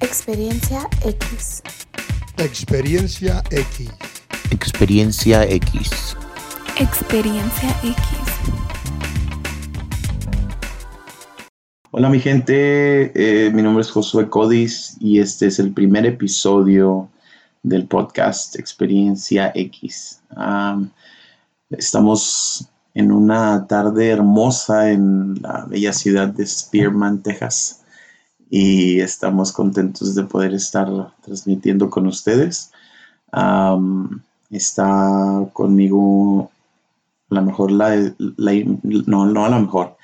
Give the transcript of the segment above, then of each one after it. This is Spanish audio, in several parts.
Experiencia X. Experiencia X. Experiencia X. Experiencia X. Hola mi gente, eh, mi nombre es Josué Codis y este es el primer episodio del podcast Experiencia X. Am, estamos en una tarde hermosa en la bella ciudad de Spearman, Texas y estamos contentos de poder estar transmitiendo con ustedes. Está conmigo a lo mejor la, la- no, no a lo mejor,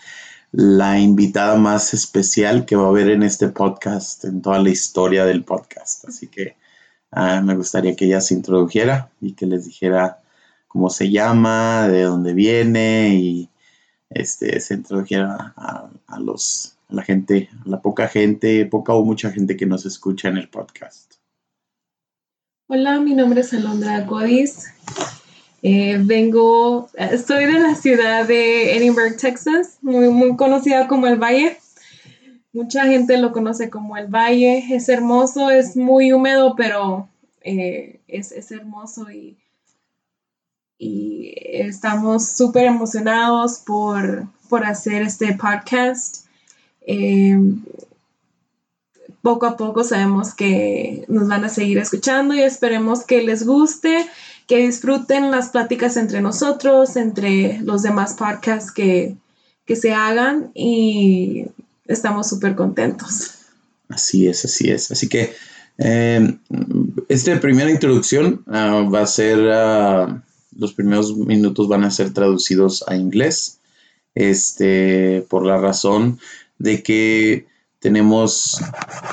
la invitada más especial que va a haber en este podcast, en toda la historia del podcast. Así que ah, me gustaría que ella se introdujera y que les dijera cómo se llama, de dónde viene y este, se introdujera a, los, la gente, la poca gente, poca o mucha gente que nos escucha en el podcast. Hola, mi nombre es Alondra Godis. Eh, vengo, estoy de la ciudad de Edinburgh, Texas, muy, muy conocida como el Valle. Mucha gente lo conoce como el Valle. Es hermoso, es muy húmedo, pero eh, es, es hermoso y, y estamos súper emocionados por, por hacer este podcast. Eh, poco a poco sabemos que nos van a seguir escuchando y esperemos que les guste, que disfruten las pláticas entre nosotros, entre los demás podcasts que, que se hagan y estamos súper contentos. Así es, así es. Así que eh, esta primera introducción ah, va a ser, ah, los primeros minutos van a ser traducidos a inglés, este, por la razón de que tenemos,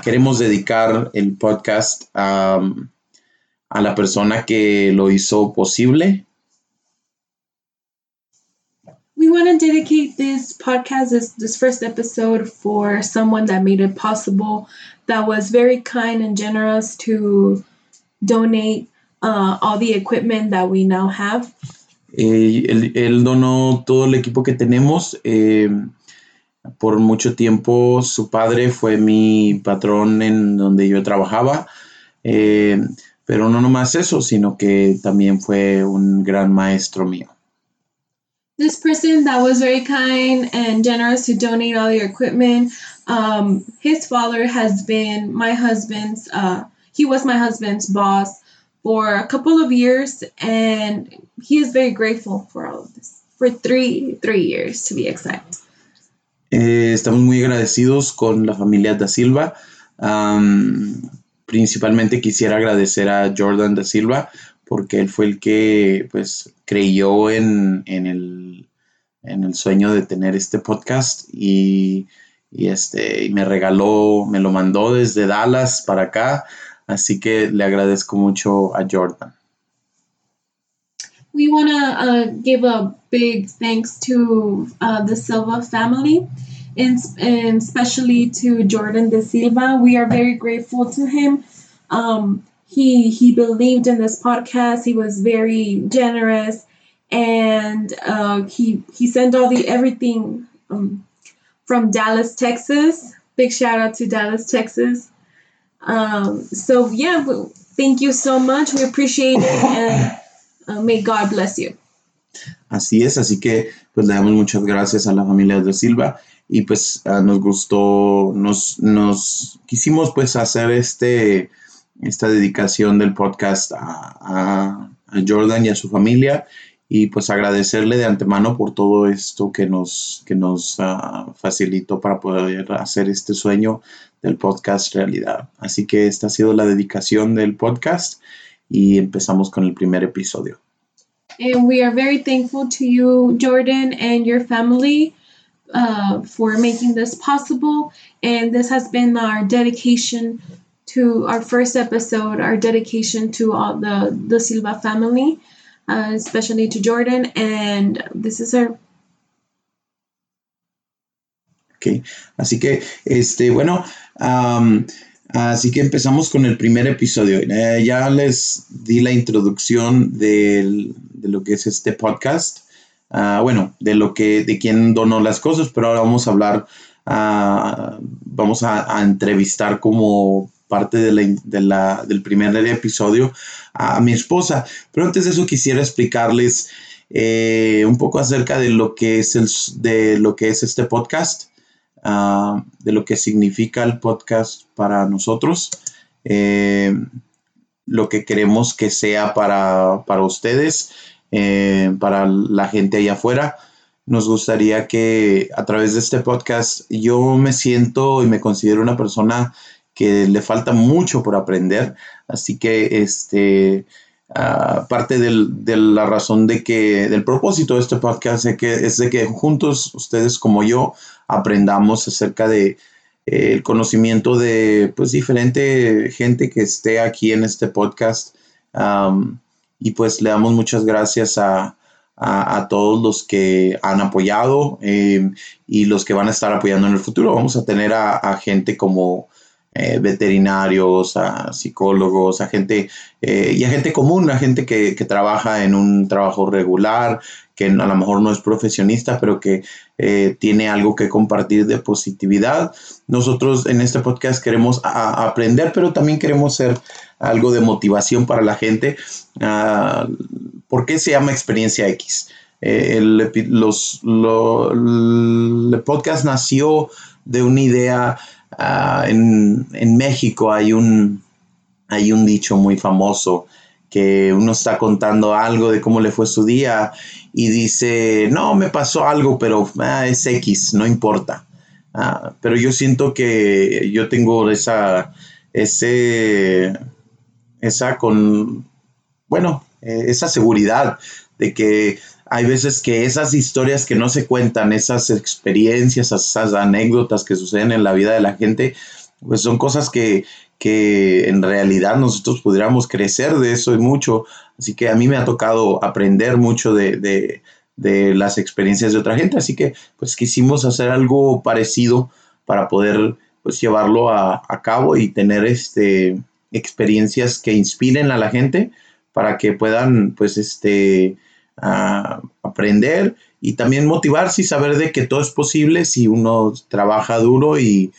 queremos dedicar el podcast a, a la persona que lo hizo posible. We want to dedicate this podcast, this, this first episode, for someone that made it possible, that was very kind and generous to donate uh, all the equipment that we now have. Eh, él, él donó todo el equipo que tenemos. eh, por mucho tiempo su padre fue mi patrón en donde yo trabajaba. eh, pero no nomás eso, sino que también fue un gran maestro mío. this person that was very kind and generous to donate all your equipment. Um, his father has been my husband's. Uh, he was my husband's boss for a couple of years, and he is very grateful for all of this. For three three years to be exact. Eh, estamos muy agradecidos con la familia da Silva. Principalmente quisiera agradecer a Jordan da Silva porque él fue el que pues creyó en, en el, en el sueño de tener este podcast y, y, este, y me regaló, me lo mandó desde Dallas para acá. Así que le agradezco mucho a Jordan. We want to uh, give a big thanks to uh, the Silva family, and, and especially to Jordan De Silva. We are very grateful to him. Um, he he believed in this podcast. He was very generous, and uh, he he sent all the everything um, from Dallas, Texas. Big shout out to Dallas, Texas. Um, so yeah, thank you so much. We appreciate it, and may God bless you. Así es, así que pues le damos muchas gracias a la familia de Silva y pues ah, nos gustó, nos, nos quisimos pues hacer este, esta dedicación del podcast a, a- Jordan y a su familia y pues agradecerle de antemano por todo esto que nos, que nos ah, facilitó para poder hacer este sueño del podcast realidad. Así que esta ha sido la dedicación del podcast y empezamos con el primer episodio. And we are very thankful to you, Jordan, and your family uh, for making this possible. And this has been our dedication to our first episode, our dedication to all the, the Silva family, uh, especially to Jordan. And this is our Ok, así que, este, bueno, am, así que empezamos con el primer episodio. Eh, ya les di la introducción de lo que es este podcast. Ah, bueno, de lo que, de quién donó las cosas, pero ahora vamos a hablar, ah, vamos a, entrevistar como parte del primer episodio a, mi esposa. Pero antes de eso quisiera explicarles eh, un poco acerca de lo que es, el, de lo que es este podcast, ah, de lo que significa el podcast para nosotros, eh, lo que queremos que sea para, ustedes, eh, para la gente allá afuera. Nos gustaría que a través de este podcast yo me siento y me considero una persona que le falta mucho por aprender. Así que este, parte de la razón de que, del propósito de este podcast es, que, es de que juntos ustedes como yo aprendamos acerca de eh, el conocimiento de pues diferente gente que esté aquí en este podcast. y pues le damos muchas gracias a, a, todos los que han apoyado eh, y los que van a estar apoyando en el futuro. Vamos a tener a gente como eh, veterinarios, a psicólogos, a gente eh, y a gente común, a gente que, trabaja en un trabajo regular, que a lo mejor no es profesionista, pero que eh, tiene algo que compartir de positividad. Nosotros en este podcast queremos aprender, pero también queremos ser algo de motivación para la gente. Ah, ¿Por qué se llama Experiencia X? el, los, el podcast nació de una idea Ah, en, México hay un, hay un dicho muy famoso que uno está contando algo de cómo le fue su día y dice, no, me pasó algo, pero ah, es X, no importa. Ah, pero yo siento que yo tengo esa, ese, esa con, bueno, eh, esa seguridad de que hay veces que esas historias que no se cuentan, esas experiencias, esas anécdotas que suceden en la vida de la gente, pues son cosas que, en realidad nosotros pudiéramos crecer de eso y mucho. Así que a mí me ha tocado aprender mucho de, las experiencias de otra gente. Así que pues quisimos hacer algo parecido para poder pues llevarlo a, cabo y tener este, experiencias que inspiren a la gente para que puedan pues este a aprender y también motivarse y saber de que todo es posible si uno trabaja duro y,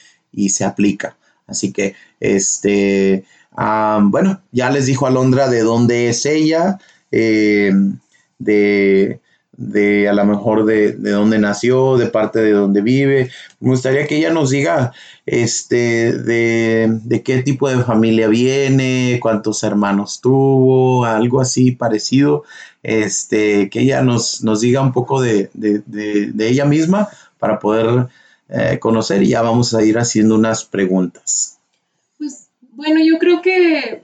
se aplica. Así que, este, bueno, ya les dijo Alondra de dónde es ella, eh, de de a lo mejor de, de dónde nació, de parte de dónde vive. Me gustaría que ella nos diga este, de, qué tipo de familia viene, cuántos hermanos tuvo, algo así parecido, este, que ella nos, nos diga un poco de, ella misma para poder eh, conocer y ya vamos a ir haciendo unas preguntas. Pues bueno, yo creo que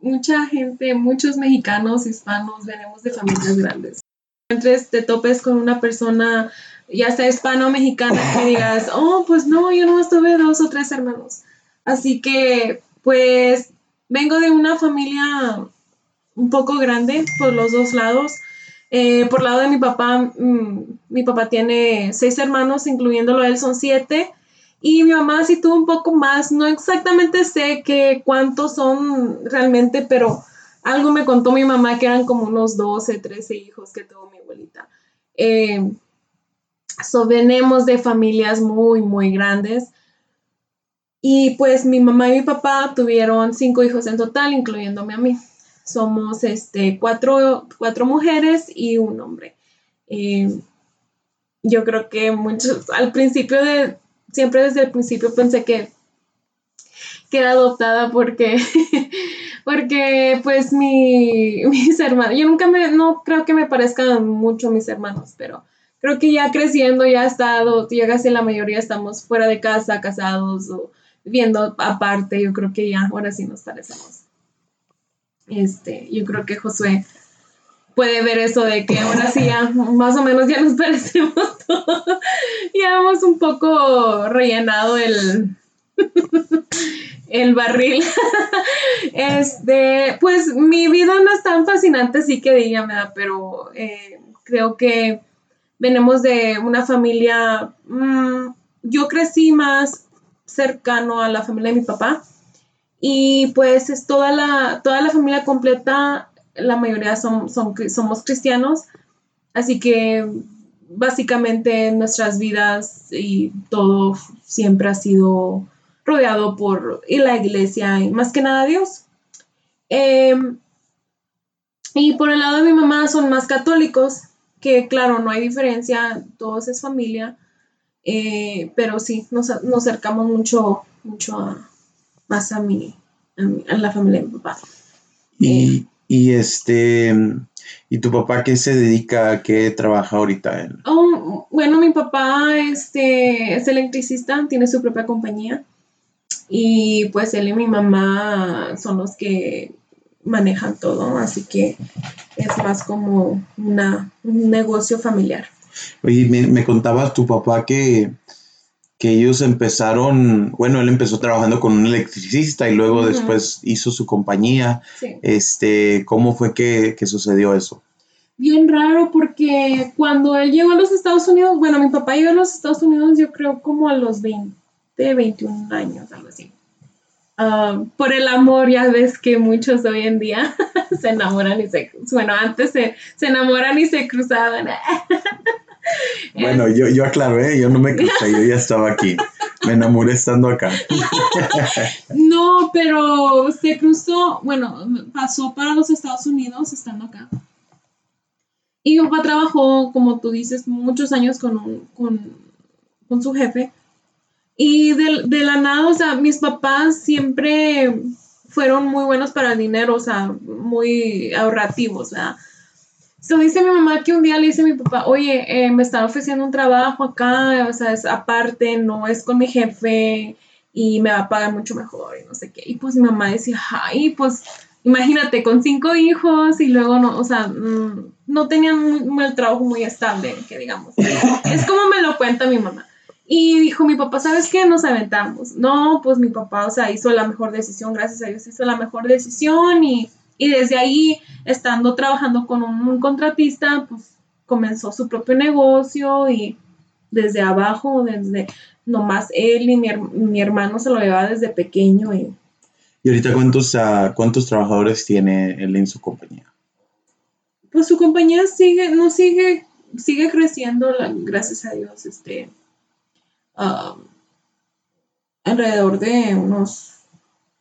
mucha gente, muchos mexicanos, hispanos, venimos de familias grandes entres, te topes con una persona, ya sea hispano o mexicana, que digas, oh, pues no, yo no tuve dos o tres hermanos. Así que, pues, vengo de una familia un poco grande por los dos lados. Eh, por lado de mi papá, mm, mi papá tiene seis hermanos, incluyéndolo a él son siete. Y mi mamá sí tuvo un poco más, no exactamente sé qué cuántos son realmente, pero algo me contó mi mamá que eran como unos 12, 13 hijos que tuvo mi abuelita. Eh, de familias muy, muy grandes. Y pues mi mamá y mi papá tuvieron cinco hijos en total, incluyéndome a mí. Somos este, cuatro, cuatro mujeres y un hombre. Eh, yo creo que muchos, al principio de, siempre desde el principio pensé que, que era adoptada porque porque pues mi, mis hermanos, yo nunca me, no creo que me parezcan mucho mis hermanos, pero creo que ya creciendo, ya estado, ya casi la mayoría estamos fuera de casa, casados o viviendo aparte, yo creo que ya ahora sí nos parecemos. Este, yo creo que Josué puede ver eso de que ahora sí ya más o menos ya nos parecemos todos. ya hemos un poco rellenado el el barril. este, pues mi vida no es tan fascinante, sí que dígame, pero eh, creo que venimos de una familia, mm, yo crecí más cercano a la familia de mi papá y pues es toda la, toda la familia completa, la mayoría son, son, somos cristianos, así que básicamente nuestras vidas y todo siempre ha sido rodeado por la iglesia y más que nada Dios. Em, y por el lado de mi mamá son más católicos, que claro, no hay diferencia, todos es familia, eh, pero sí, nos, acercamos mucho, mucho más a mi, a, la familia de mi papá. Y, eh, y este, ¿y tu papá qué se dedica, a qué trabaja ahorita? Oh, bueno, mi papá este, es electricista, tiene su propia compañía y pues él y mi mamá son los que manejan todo, así que es más como una, un negocio familiar. Oye, me, me contabas tu papá que, que ellos empezaron, bueno, él empezó trabajando con un electricista y luego después hizo su compañía. Este, ¿cómo fue que, que, sucedió eso? Bien raro porque cuando él llegó a los Estados Unidos, bueno, mi papá llegó a los Estados Unidos yo creo como a los 20, 21 años, algo así. Ah, por el amor, ya ves que muchos hoy en día se enamoran y se, bueno, antes se, se enamoran y se cruzaban. bueno, yo, yo aclaro, ¿eh? yo no me crucé, yo ya estaba aquí. Me enamoré estando acá. no, pero se cruzó, bueno, pasó para los Estados Unidos estando acá. Y mi papá trabajó, como tú dices, muchos años con, con, con su jefe y de, la nada, o sea, mis papás siempre fueron muy buenos para el dinero, o sea, muy ahorrativos, ¿verdad? So, dice mi mamá que un día le dice a mi papá, oye, eh, me están ofreciendo un trabajo acá, o sea, es aparte, no es con mi jefe y me va a pagar mucho mejor y no sé qué. Y pues mi mamá decía, ay, pues imagínate, con cinco hijos y luego no, o sea, mm, no tenían el trabajo muy estable, que digamos. es como me lo cuenta mi mamá. Y dijo mi papá, ¿sabes qué? Nos aventamos. No, pues mi papá, o sea, hizo la mejor decisión, gracias a Dios hizo la mejor decisión y, desde ahí, estando trabajando con un, contratista, pues comenzó su propio negocio y desde abajo, desde nomás él y mi, hermano se lo llevaba desde pequeño. ¿Y, ¿Y ahorita cuántos, uh, cuántos trabajadores tiene él en su compañía? Pues su compañía sigue, no sigue, sigue creciendo, gracias a Dios, este alrededor de unos,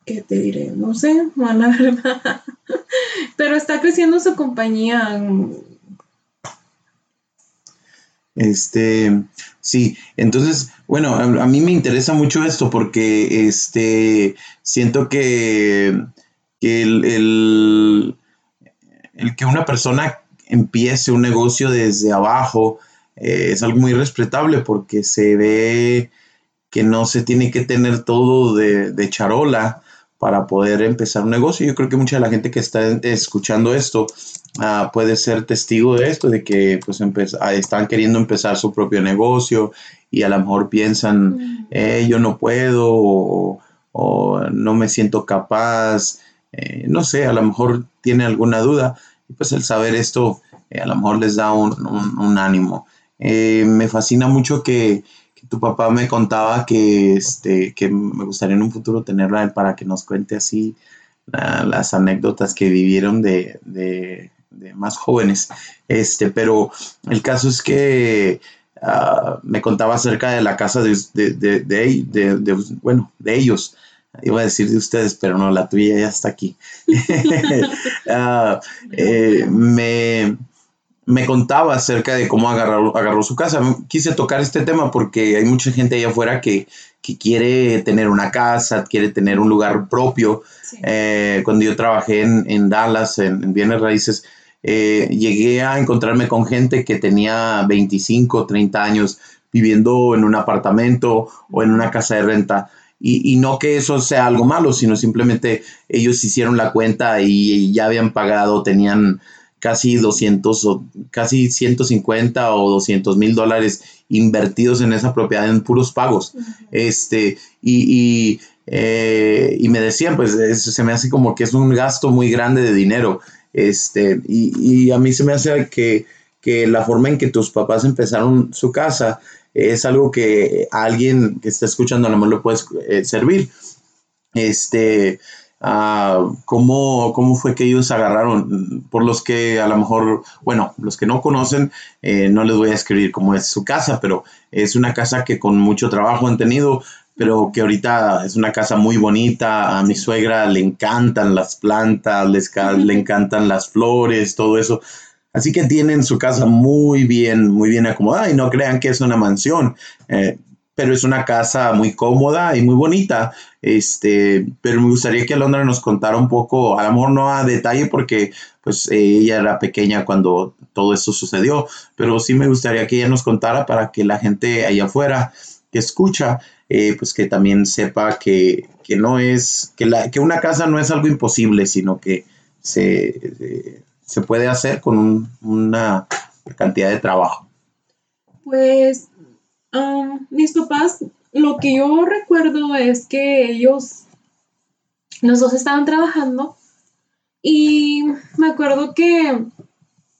¿qué te diré? No sé, la verdad. Pero está creciendo su compañía. Este, sí, entonces, bueno, a, mí me interesa mucho esto porque este, siento que, el, el, el que una persona empiece un negocio desde abajo, eh, es algo muy respetable porque se ve que no se tiene que tener todo de, charola para poder empezar un negocio. Yo creo que mucha de la gente que está escuchando esto ah, puede ser testigo de esto, de que pues ah, están queriendo empezar su propio negocio y a lo mejor piensan, eh, yo no puedo o, no me siento capaz, eh, no sé, a lo mejor tiene alguna duda. Y pues el saber esto a lo mejor les da un ánimo. Eh, me fascina mucho que, tu papá me contaba que, este, que me gustaría en un futuro tenerla para que nos cuente así las anécdotas que vivieron de, más jóvenes. Este, pero el caso es que ah, me contaba acerca de la casa de, de, bueno, de ellos. Iba a decir de ustedes, pero no, la tuya ya está aquí. Ah, eh, me, me contaba acerca de cómo agarró, agarró su casa. Quise tocar este tema porque hay mucha gente allá afuera que, quiere tener una casa, quiere tener un lugar propio. Eh, cuando yo trabajé en, Dallas, en, bienes raíces, eh, llegué a encontrarme con gente que tenía 25, 30 años viviendo en un apartamento o en una casa de renta. Y, y, no que eso sea algo malo, sino simplemente ellos hicieron la cuenta y ya habían pagado, tenían casi 200 o casi 150 o 200 mil dólares invertidos en esa propiedad en puros pagos. Este, y, eh, y, me decían, pues se me hace como que es un gasto muy grande de dinero. Este, y, a mí se me hace que, que, la forma en que tus papás empezaron su casa es algo que a alguien que está escuchando a lo mejor le puede eh, servir. Este, ah, ¿cómo, ¿cómo, fue que ellos agarraron? Por los que a lo mejor, bueno, los que no conocen, eh, no les voy a escribir cómo es su casa, pero es una casa que con mucho trabajo han tenido, pero que ahorita es una casa muy bonita. A mi suegra le encantan las plantas, les, le encantan las flores, todo eso. Así que tienen su casa muy bien, muy bien acomodada y no crean que es una mansión. Eh, pero es una casa muy cómoda y muy bonita. Este, pero me gustaría que Alondra nos contara un poco, a no a detalle porque pues ella era pequeña cuando todo esto sucedió, pero sí me gustaría que ella nos contara para que la gente allá afuera que escucha, eh, pues que también sepa que, no es, que, la, que una casa no es algo imposible, sino que se, eh, se puede hacer con una cantidad de trabajo. Pues mis papás, lo que yo recuerdo es que ellos, los dos estaban trabajando y me acuerdo que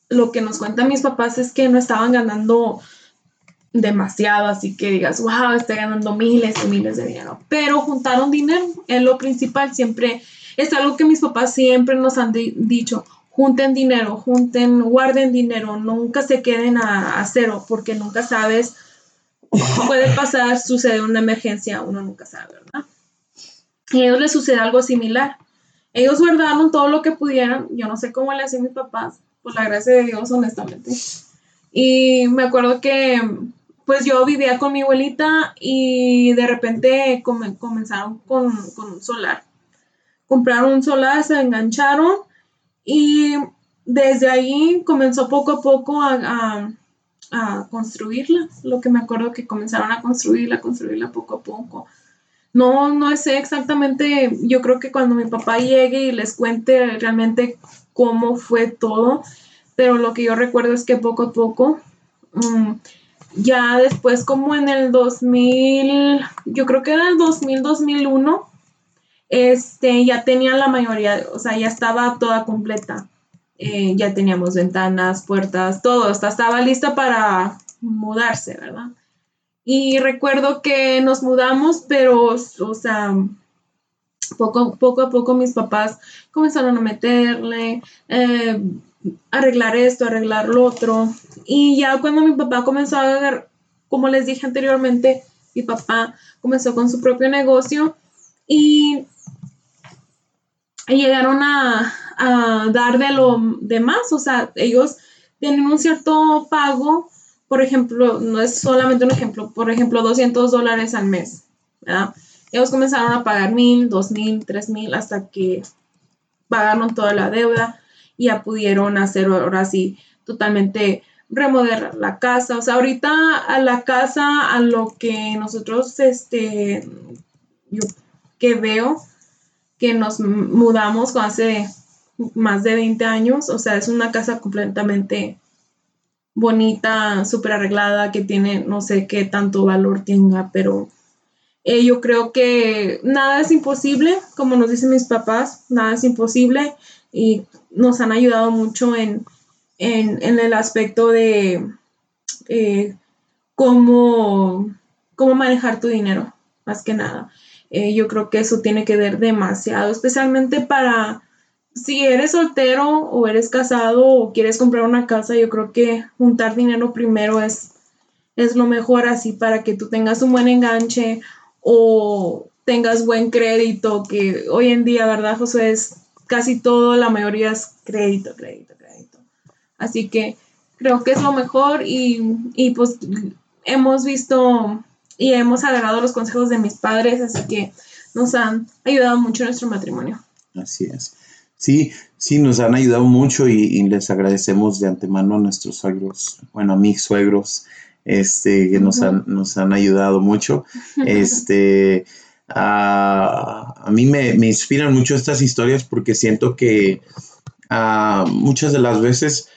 lo que nos cuentan mis papás es que no estaban ganando demasiado, así que digas, wow, estoy ganando miles y miles de dinero, pero juntaron dinero, es lo principal, siempre es algo que mis papás siempre nos han dicho, junten dinero, junten, guarden dinero, nunca se queden a cero, porque nunca sabes puede pasar, sucede una emergencia, uno nunca sabe, ¿verdad? Y a ellos les sucede algo similar. Ellos guardaron todo lo que pudieran, yo no sé cómo le hacían mis papás, por la gracia de Dios, honestamente. Y me acuerdo que, pues yo vivía con mi abuelita y de repente comenzaron con, un solar. Compraron un solar, se engancharon y desde ahí comenzó poco a poco a construirla. Lo que me acuerdo que comenzaron a construirla, construirla poco a poco. No, no sé exactamente, yo creo que cuando mi papá llegue y les cuente realmente cómo fue todo, pero lo que yo recuerdo es que poco a poco, mm, ya después como en el 2000, yo creo que era el 2000, 2001, este, ya tenía la mayoría, o sea, ya estaba toda completa. Eh, ya teníamos ventanas, puertas, todo, estaba lista para mudarse, ¿verdad? Y recuerdo que nos mudamos, pero, o sea, poco, poco a poco mis papás comenzaron a meterle, eh, arreglar esto, arreglar lo otro. Y ya cuando mi papá comenzó a ver, como les dije anteriormente, mi papá comenzó con su propio negocio y llegaron a, dar de lo demás, o sea, ellos tienen un cierto pago, por ejemplo, no es solamente un ejemplo, por ejemplo, 200 dólares al mes, ¿verdad? Ellos comenzaron a pagar mil, dos mil, tres mil, hasta que pagaron toda la deuda y ya pudieron hacer ahora sí totalmente remodelar la casa. O sea, ahorita a la casa, a lo que nosotros, este, yo que veo, que nos mudamos hace más de 20 años, o sea, es una casa completamente bonita, súper arreglada, que tiene, no sé qué tanto valor tenga, pero eh, yo creo que nada es imposible, como nos dicen mis papás, nada es imposible y nos han ayudado mucho en, el aspecto de eh, cómo, cómo manejar tu dinero, más que nada. Eh, yo creo que eso tiene que ver demasiado, especialmente para si eres soltero o eres casado o quieres comprar una casa, yo creo que juntar dinero primero es, es lo mejor así para que tú tengas un buen enganche o tengas buen crédito, que hoy en día, ¿verdad, José? Es casi todo, la mayoría es crédito, crédito, crédito. Así que creo que es lo mejor y, y pues hemos visto y hemos agarrado los consejos de mis padres, así que nos han ayudado mucho en nuestro matrimonio. Así es. Sí, sí, nos han ayudado mucho y, les agradecemos de antemano a nuestros suegros, bueno, a mis suegros, este, que nos, han, nos han ayudado mucho. Este, a, mí me, inspiran mucho estas historias porque siento que muchas de las veces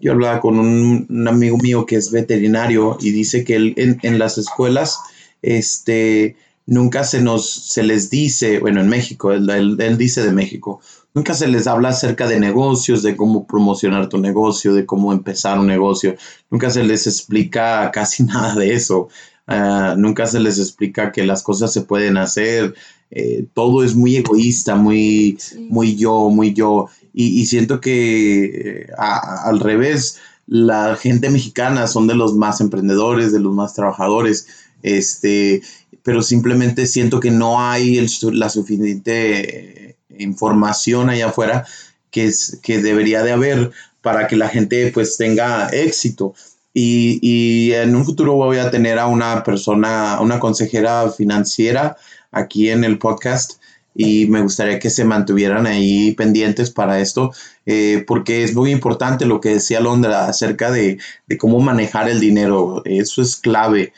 yo hablaba con un, amigo mío que es veterinario y dice que él, en, las escuelas, este, nunca se nos, se les dice, bueno, en México, él, dice de México, nunca se les habla acerca de negocios, de cómo promocionar tu negocio, de cómo empezar un negocio, nunca se les explica casi nada de eso, ah, nunca se les explica que las cosas se pueden hacer, eh, todo es muy egoísta, muy, muy yo, muy yo. Y, siento que eh, al revés, la gente mexicana son de los más emprendedores, de los más trabajadores, este, pero simplemente siento que no hay la suficiente información allá afuera que, es, que debería de haber para que la gente pues tenga éxito. Y, y, en un futuro voy a tener a una persona, una consejera financiera aquí en el podcast y me gustaría que se mantuvieran ahí pendientes para esto, eh, porque es muy importante lo que decía Londra acerca de, de, cómo manejar el dinero. Eso es clave.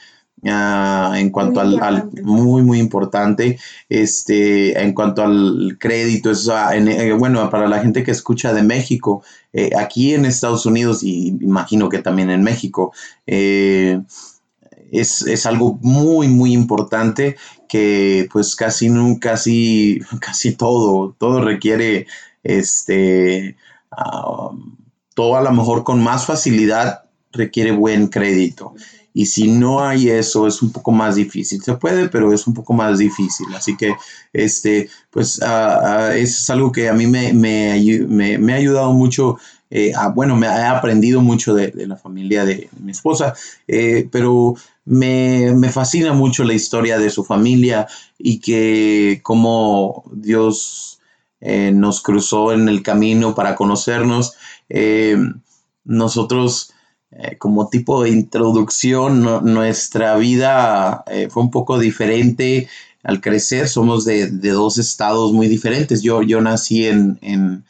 Ah, en cuanto al, muy muy importante este en cuanto al crédito eso eh, bueno para la gente que escucha de México eh, aquí en Estados Unidos y imagino que también en México eh, es, es, algo muy muy importante que pues casi casi casi todo todo requiere este ah, todo a lo mejor con más facilidad requiere buen crédito y si no hay eso, es un poco más difícil. Se puede, pero es un poco más difícil. Así que, este, pues, uh, es algo que a mí me, me, me, ha ayudado mucho. Eh, bueno, me he aprendido mucho de, la familia de, mi esposa, eh, pero me, me, fascina mucho la historia de su familia y que cómo Dios eh, nos cruzó en el camino para conocernos. nosotros eh, como tipo de introducción, nuestra vida eh, fue un poco diferente al crecer. Somos de, dos estados muy diferentes. Yo, yo nací en, en,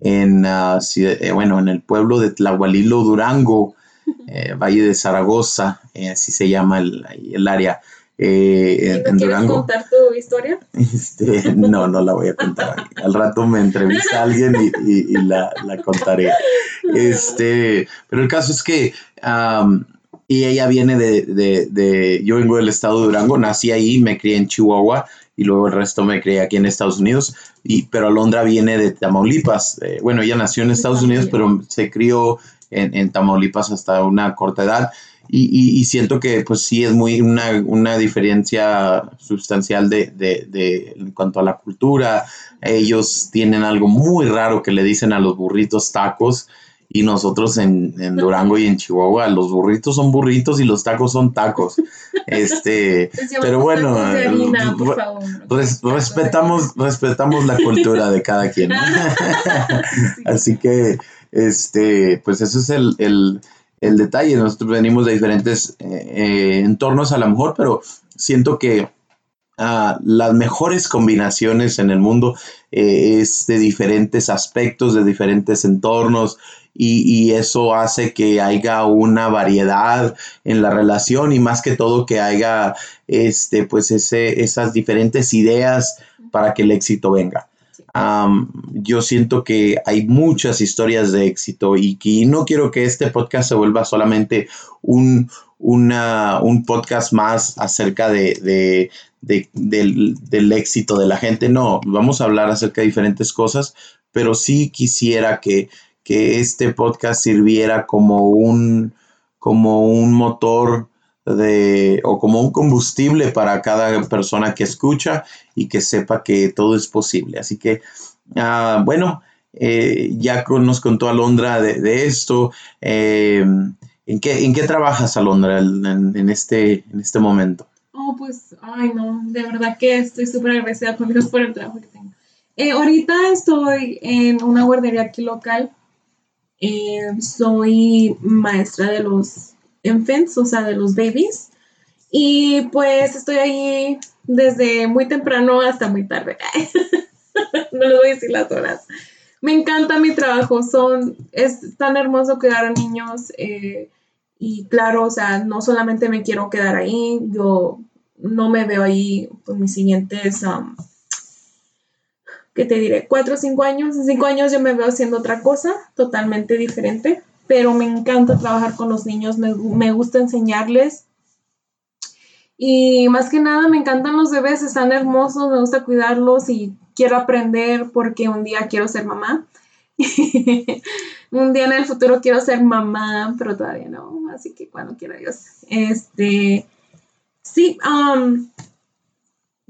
en eh, bueno, en el pueblo de Tlahualilo, Durango, Valle de Zaragoza, así se llama el, el área. Eh, en, quieres contar tu historia? Este, no, no la voy a contar. Al rato me entrevista a alguien y, la, contaré. Este, pero el caso es que y ella viene de, yo vengo del estado de Durango, nací ahí, me crié en Chihuahua y luego el resto me crié aquí en Estados Unidos, y, pero Alondra viene de Tamaulipas. Eh, bueno, ella nació en Estados Unidos, pero se crió en, en Tamaulipas hasta una corta edad y, siento que pues sí es muy una, diferencia sustancial de, en cuanto a la cultura. Ellos tienen algo muy raro que le dicen a los burritos tacos y nosotros en, Durango y en Chihuahua los burritos son burritos y los tacos son tacos. Este, pero bueno, respetamos respetamos la cultura de cada quien. Así que este, pues eso es el el detalle. Nosotros venimos de diferentes eh, eh, entornos a lo mejor, pero siento que ah, las mejores combinaciones en el mundo eh, es de diferentes aspectos, de diferentes entornos. Y, eso hace que haya una variedad en la relación y más que todo que haya este, pues ese, esas diferentes ideas para que el éxito venga yo siento que hay muchas historias de éxito y que no quiero que este podcast se vuelva solamente un, un podcast más acerca de, del, éxito de la gente. No, vamos a hablar acerca de diferentes cosas, pero sí quisiera que, que este podcast sirviera como un, como un motor de, o como un combustible para cada persona que escucha y que sepa que todo es posible. Así que, ah, bueno, eh, ya nos contó Alondra de, esto. Eh, ¿en, qué, ¿En qué trabajas, Alondra, en, este, en este momento? Oh, pues, ay, no, de verdad que estoy súper agradecida con Dios por el trabajo que tengo. Eh, ahorita estoy en una guardería aquí local. soy maestra de los infants, o sea, de los babies. Y pues estoy ahí desde muy temprano hasta muy tarde. no les voy a decir las horas. Me encanta mi trabajo, son, es tan hermoso cuidar niños eh, y claro, o sea, no solamente me quiero quedar ahí, yo no me veo ahí por mis siguientes, um, ¿qué te diré? Cuatro o cinco años. En cinco años yo me veo haciendo otra cosa totalmente diferente pero me encanta trabajar con los niños, me, gusta enseñarles. Y más que nada me encantan los bebés, están hermosos, me gusta cuidarlos y quiero aprender porque un día quiero ser mamá. un día en el futuro quiero ser mamá, pero todavía no, así que cuando quiera Dios. Este, sí, um,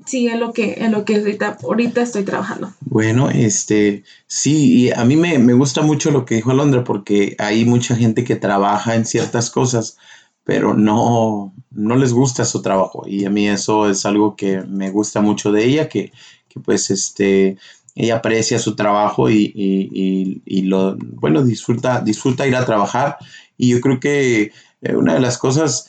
sí, es lo que, es lo que ahorita, estoy trabajando. Bueno, este, sí, y a mí me, me gusta mucho lo que dijo Alondra porque hay mucha gente que trabaja en ciertas cosas, pero no, no les gusta su trabajo. Y a mí eso es algo que me gusta mucho de ella, que, que pues este, ella aprecia su trabajo y, y, y, lo, bueno, disfruta, disfruta ir a trabajar. Y yo creo que eh, una de las cosas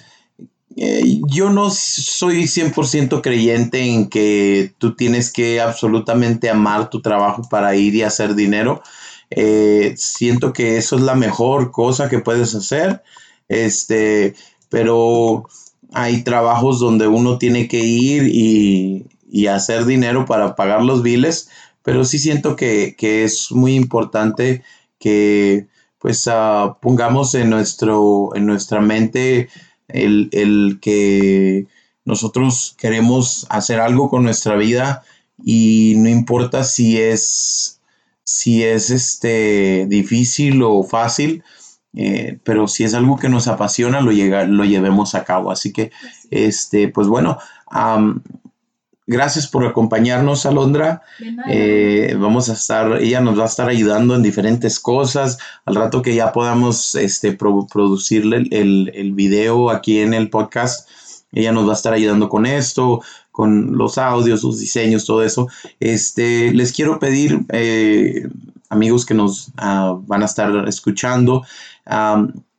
eh, yo no soy 100% creyente en que tú tienes que absolutamente amar tu trabajo para ir y hacer dinero. Eh, siento que eso es la mejor cosa que puedes hacer. Este, pero hay trabajos donde uno tiene que ir y, hacer dinero para pagar los biles. Pero sí siento que, es muy importante que pues ah, pongamos en, nuestro, en nuestra mente el, que nosotros queremos hacer algo con nuestra vida y no importa si es, si es este, difícil o fácil, eh, pero si es algo que nos apasiona, lo, llega, lo llevemos a cabo. Así que, este, pues bueno, gracias por acompañarnos, Alondra. Eh, vamos a estar, ella nos va a estar ayudando en diferentes cosas. Al rato que ya podamos este, producirle el, el, video aquí en el podcast, ella nos va a estar ayudando con esto, con los audios, los diseños, todo eso. Este, les quiero pedir, eh, amigos que nos ah, van a estar escuchando,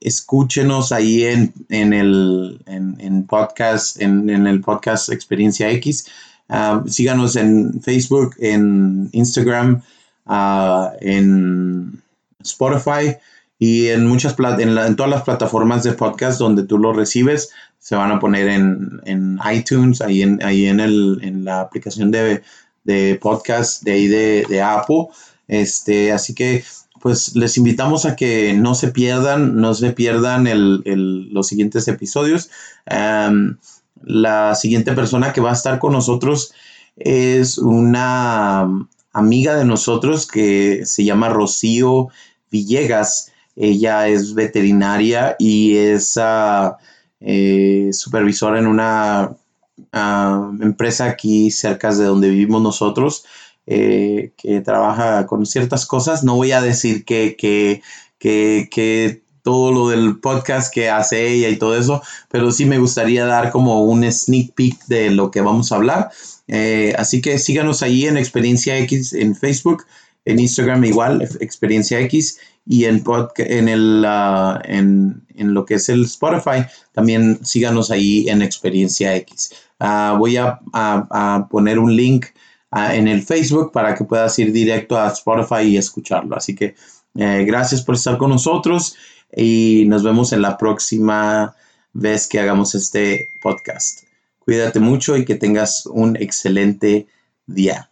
escúchenos ahí en, en el en, podcast, en, en, el podcast Experiencia X. Ah, síganos en Facebook, en Instagram, ah, en Spotify y en muchas en, en, todas las plataformas de podcast donde tú lo recibes. Se van a poner en, iTunes, ahí en, ahí en, el, en la aplicación de, de podcast de ahí de, Apple. Este, así que pues les invitamos a que no se pierdan, no se pierdan los siguientes episodios. La siguiente persona que va a estar con nosotros es una amiga de nosotros que se llama Rocío Villegas. Ella es veterinaria y es ah, eh, supervisora en una ah, empresa aquí cerca de donde vivimos nosotros. Eh, que trabaja con ciertas cosas. No voy a decir que, que, que, que todo lo del podcast que hace ella y todo eso, pero sí me gustaría dar como un sneak peek de lo que vamos a hablar. Eh, así que síganos ahí en Experiencia X en Facebook, en Instagram igual, Experiencia X, y en, en, el, uh, en, lo que es el Spotify, también síganos ahí en Experiencia X. Uh, voy a, poner un link uh, en el Facebook para que puedas ir directo a Spotify y escucharlo. Así que eh, gracias por estar con nosotros y nos vemos en la próxima vez que hagamos este podcast. Cuídate mucho y que tengas un excelente día.